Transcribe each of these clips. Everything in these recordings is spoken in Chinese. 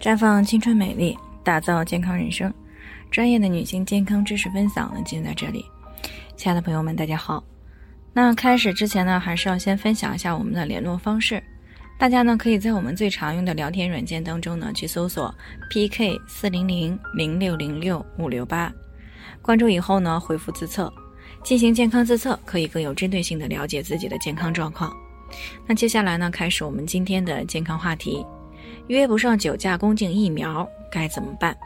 绽放青春美丽，打造健康人生。专业的女性健康知识分享呢，尽在这里。亲爱的朋友们，大家好。那开始之前呢，还是要先分享一下我们的联络方式。大家呢，可以在我们最常用的聊天软件当中呢，去搜索 PK 四零零零六零六五六八，关注以后呢，回复自测，进行健康自测，可以更有针对性的了解自己的健康状况。那接下来呢，开始我们今天的健康话题：约不上酒驾宫颈疫苗该怎么办？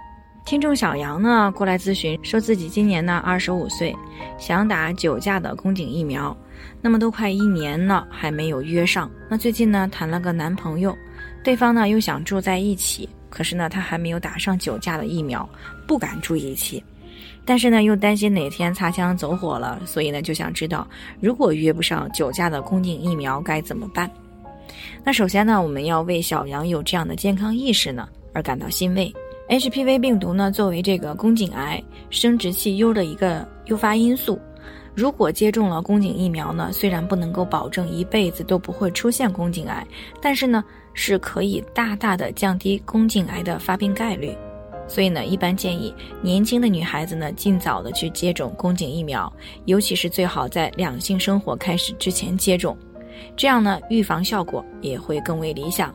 听众小杨呢过来咨询，说自己今年呢二十五岁，想打酒驾的宫颈疫苗，那么都快一年了还没有约上。那最近呢谈了个男朋友，对方呢又想住在一起，可是呢他还没有打上酒驾的疫苗，不敢住一起。但是呢又担心哪天擦枪走火了，所以呢就想知道，如果约不上酒驾的宫颈疫苗该怎么办？那首先呢我们要为小杨有这样的健康意识呢而感到欣慰。HPV 病毒呢，作为这个宫颈癌生殖器疣的一个诱发因素，如果接种了宫颈疫苗呢，虽然不能够保证一辈子都不会出现宫颈癌，但是呢，是可以大大的降低宫颈癌的发病概率。所以呢，一般建议年轻的女孩子呢，尽早的去接种宫颈疫苗，尤其是最好在两性生活开始之前接种，这样呢，预防效果也会更为理想。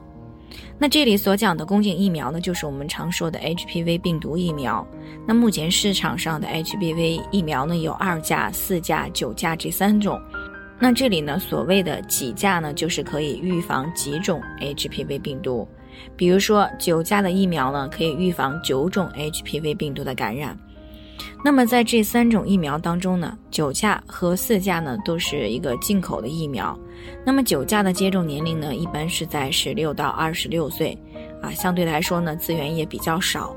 那这里所讲的宫颈疫苗呢，就是我们常说的 HPV 病毒疫苗。那目前市场上的 HPV 疫苗呢，有二价、四价、九价这三种。那这里呢，所谓的几价呢，就是可以预防几种 HPV 病毒。比如说九价的疫苗呢，可以预防九种 HPV 病毒的感染。那么在这三种疫苗当中呢，九价和四价呢都是一个进口的疫苗。那么九价的接种年龄呢，一般是在十六到二十六岁，啊，相对来说呢资源也比较少。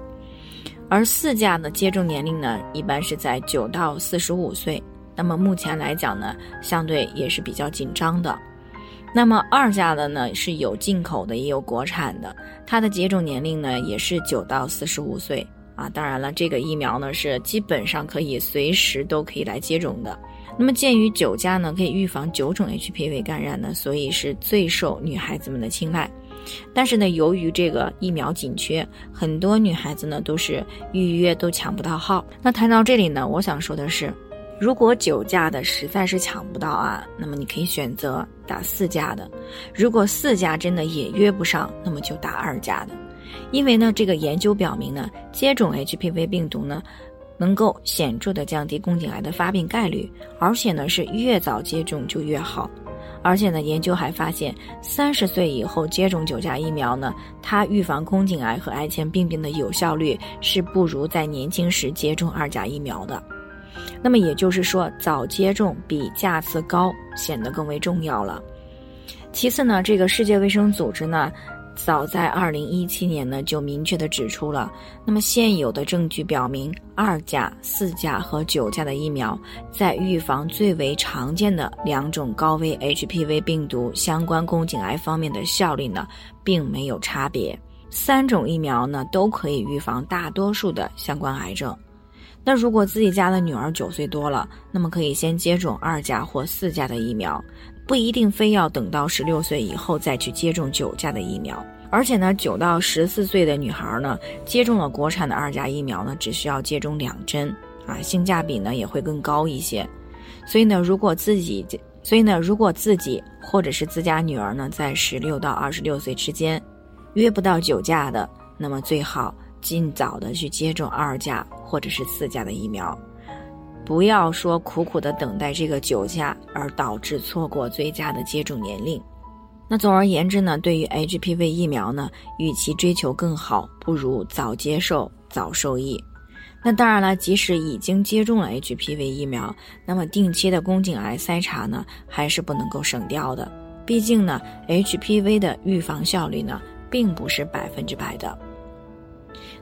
而四价的接种年龄呢，一般是在九到四十五岁。那么目前来讲呢，相对也是比较紧张的。那么二价的呢是有进口的，也有国产的，它的接种年龄呢也是九到四十五岁。啊，当然了，这个疫苗呢是基本上可以随时都可以来接种的。那么鉴于九价呢可以预防九种 HPV 感染呢，所以是最受女孩子们的青睐。但是呢，由于这个疫苗紧缺，很多女孩子呢都是预约都抢不到号。那谈到这里呢，我想说的是，如果九价的实在是抢不到啊，那么你可以选择打四价的；如果四价真的也约不上，那么就打二价的。因为呢，这个研究表明呢，接种 HPV 病毒呢，能够显著的降低宫颈癌的发病概率，而且呢是越早接种就越好。而且呢，研究还发现，三十岁以后接种九价疫苗呢，它预防宫颈癌和癌前病变的有效率是不如在年轻时接种二价疫苗的。那么也就是说，早接种比价次高显得更为重要了。其次呢，这个世界卫生组织呢。早在二零一七年呢，就明确的指出了，那么现有的证据表明，二价、四价和九价的疫苗在预防最为常见的两种高危 HPV 病毒相关宫颈癌方面的效率呢，并没有差别。三种疫苗呢，都可以预防大多数的相关癌症。那如果自己家的女儿九岁多了，那么可以先接种二价或四价的疫苗。不一定非要等到十六岁以后再去接种九价的疫苗，而且呢，九到十四岁的女孩呢，接种了国产的二价疫苗呢，只需要接种两针，啊，性价比呢也会更高一些。所以呢，如果自己，所以呢，如果自己或者是自家女儿呢，在十六到二十六岁之间，约不到九价的，那么最好尽早的去接种二价或者是四价的疫苗。不要说苦苦的等待这个酒驾，而导致错过最佳的接种年龄。那总而言之呢，对于 HPV 疫苗呢，与其追求更好，不如早接受早受益。那当然了，即使已经接种了 HPV 疫苗，那么定期的宫颈癌筛查呢，还是不能够省掉的。毕竟呢，HPV 的预防效率呢，并不是百分之百的。